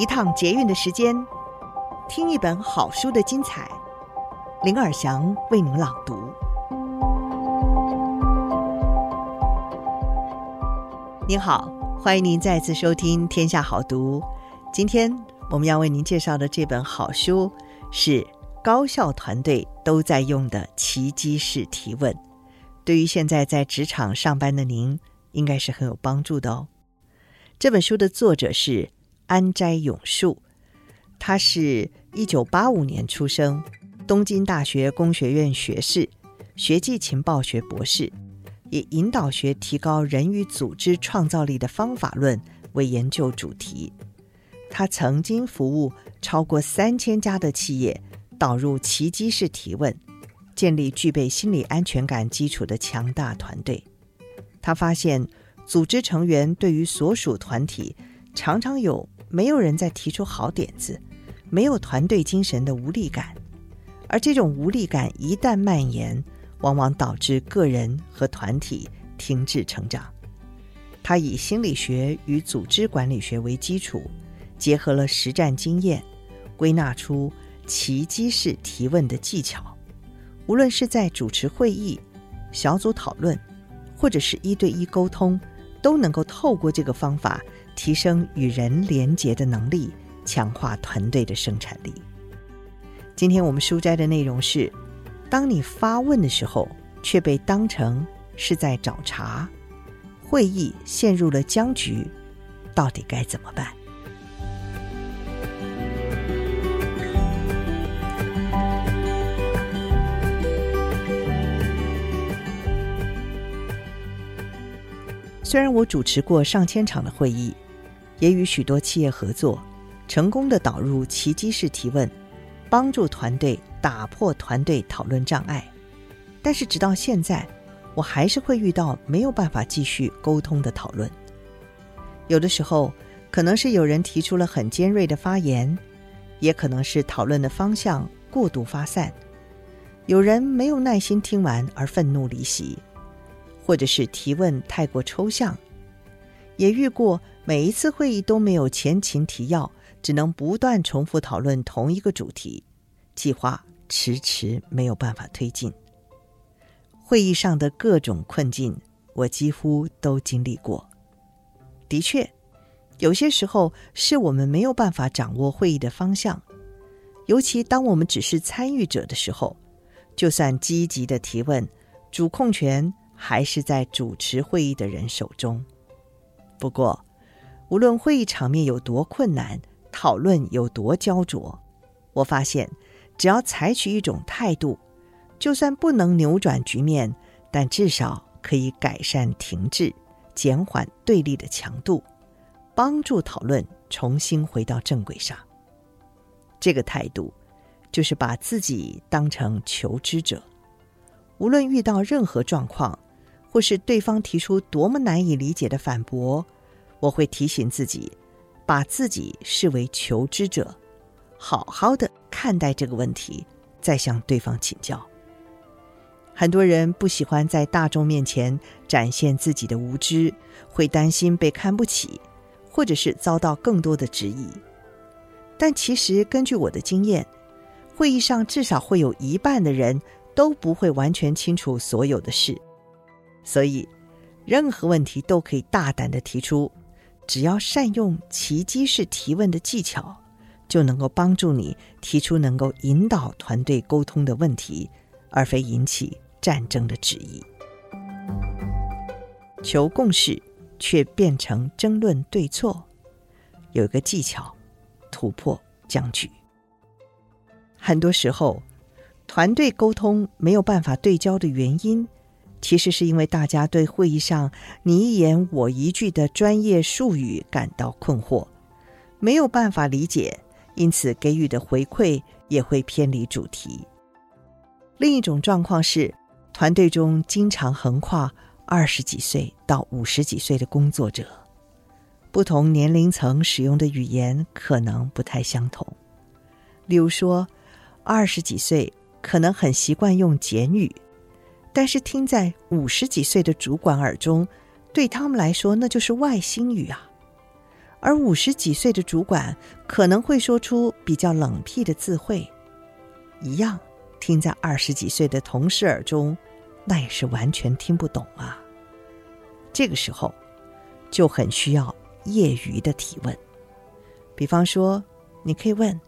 一趟捷运的时间，听一本好书的精彩。林尔祥为您朗读。您好，欢迎您再次收听《天下好读》。今天我们要为您介绍的这本好书是高校团队都在用的奇迹式提问，对于现在在职场上班的您，应该是很有帮助的哦。这本书的作者是。安斋永树，他是一九八五年出生，东京大学工学院学士，学际情报学博士，以引导学提高人与组织创造力的方法论为研究主题。他曾经服务超过三千家的企业，导入奇迹式提问，建立具备心理安全感基础的强大团队。他发现，组织成员对于所属团体常常有。没有人再提出好点子，没有团队精神的无力感，而这种无力感一旦蔓延，往往导致个人和团体停滞成长。他以心理学与组织管理学为基础，结合了实战经验，归纳出奇迹式提问的技巧。无论是在主持会议、小组讨论，或者是一对一沟通，都能够透过这个方法。提升与人连结的能力，强化团队的生产力。今天我们书斋的内容是：当你发问的时候，却被当成是在找茬，会议陷入了僵局，到底该怎么办？虽然我主持过上千场的会议。也与许多企业合作，成功的导入奇迹式提问，帮助团队打破团队讨论障碍。但是直到现在，我还是会遇到没有办法继续沟通的讨论。有的时候，可能是有人提出了很尖锐的发言，也可能是讨论的方向过度发散，有人没有耐心听完而愤怒离席，或者是提问太过抽象。也遇过每一次会议都没有前情提要，只能不断重复讨论同一个主题，计划迟迟没有办法推进。会议上的各种困境，我几乎都经历过。的确，有些时候是我们没有办法掌握会议的方向，尤其当我们只是参与者的时候，就算积极的提问，主控权还是在主持会议的人手中。不过，无论会议场面有多困难，讨论有多焦灼，我发现，只要采取一种态度，就算不能扭转局面，但至少可以改善停滞，减缓对立的强度，帮助讨论重新回到正轨上。这个态度，就是把自己当成求知者，无论遇到任何状况。或是对方提出多么难以理解的反驳，我会提醒自己，把自己视为求知者，好好的看待这个问题，再向对方请教。很多人不喜欢在大众面前展现自己的无知，会担心被看不起，或者是遭到更多的质疑。但其实根据我的经验，会议上至少会有一半的人都不会完全清楚所有的事。所以，任何问题都可以大胆地提出，只要善用奇迹式提问的技巧，就能够帮助你提出能够引导团队沟通的问题，而非引起战争的质疑。求共识却变成争论对错，有一个技巧，突破僵局。很多时候，团队沟通没有办法对焦的原因。其实是因为大家对会议上你一言我一句的专业术语感到困惑，没有办法理解，因此给予的回馈也会偏离主题。另一种状况是，团队中经常横跨二十几岁到五十几岁的工作者，不同年龄层使用的语言可能不太相同。例如说，二十几岁可能很习惯用简语。但是听在五十几岁的主管耳中，对他们来说那就是外星语啊。而五十几岁的主管可能会说出比较冷僻的字汇，一样听在二十几岁的同事耳中，那也是完全听不懂啊。这个时候就很需要业余的提问，比方说，你可以问：“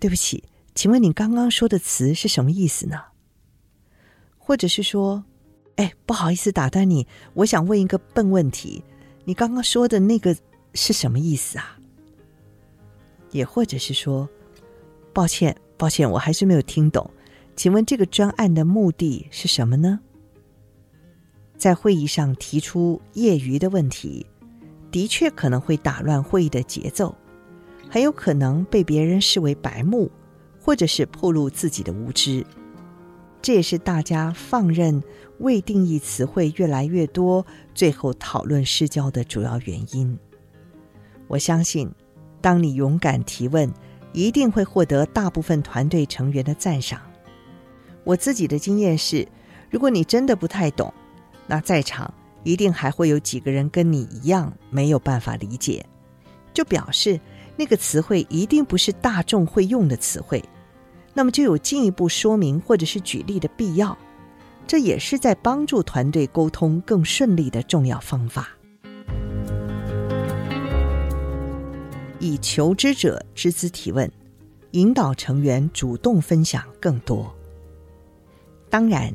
对不起，请问你刚刚说的词是什么意思呢？”或者是说：“哎，不好意思打断你，我想问一个笨问题，你刚刚说的那个。”是什么意思啊？也或者是说，抱歉，抱歉，我还是没有听懂。请问这个专案的目的是什么呢？在会议上提出业余的问题，的确可能会打乱会议的节奏，很有可能被别人视为白目，或者是暴露自己的无知。这也是大家放任未定义词汇越来越多，最后讨论失焦的主要原因。我相信，当你勇敢提问，一定会获得大部分团队成员的赞赏。我自己的经验是，如果你真的不太懂，那在场一定还会有几个人跟你一样没有办法理解，就表示那个词汇一定不是大众会用的词汇，那么就有进一步说明或者是举例的必要。这也是在帮助团队沟通更顺利的重要方法。以求知者之姿提问，引导成员主动分享更多。当然，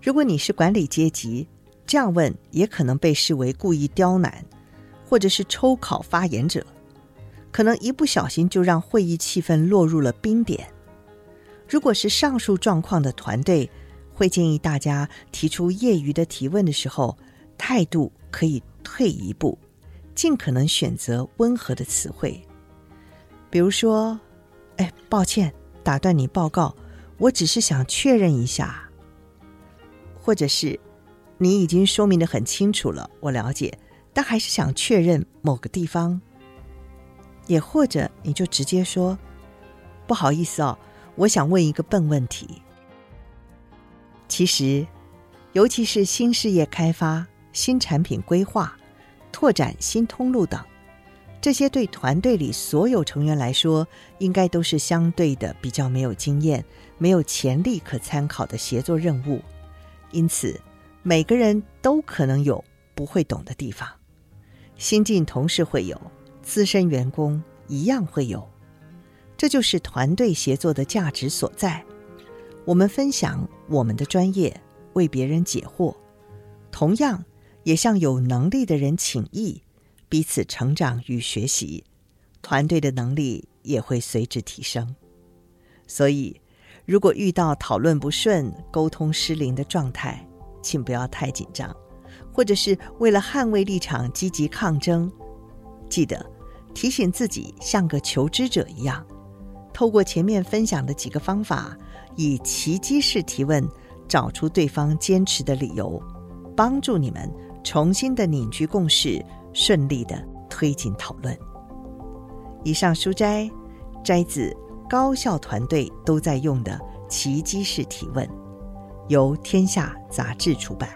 如果你是管理阶级，这样问也可能被视为故意刁难，或者是抽考发言者，可能一不小心就让会议气氛落入了冰点。如果是上述状况的团队，会建议大家提出业余的提问的时候，态度可以退一步。尽可能选择温和的词汇，比如说：“哎，抱歉，打断你报告，我只是想确认一下。”或者是“你已经说明的很清楚了，我了解，但还是想确认某个地方。”也或者你就直接说：“不好意思哦，我想问一个笨问题。”其实，尤其是新事业开发、新产品规划。拓展新通路等，这些对团队里所有成员来说，应该都是相对的比较没有经验、没有潜力可参考的协作任务。因此，每个人都可能有不会懂的地方。新进同事会有，资深员工一样会有。这就是团队协作的价值所在。我们分享我们的专业，为别人解惑。同样。也向有能力的人请益，彼此成长与学习，团队的能力也会随之提升。所以，如果遇到讨论不顺、沟通失灵的状态，请不要太紧张，或者是为了捍卫立场积极抗争。记得提醒自己，像个求知者一样，透过前面分享的几个方法，以奇迹式提问，找出对方坚持的理由，帮助你们。重新的凝聚共识，顺利的推进讨论。以上书摘摘自高效团队都在用的奇迹式提问，由天下杂志出版。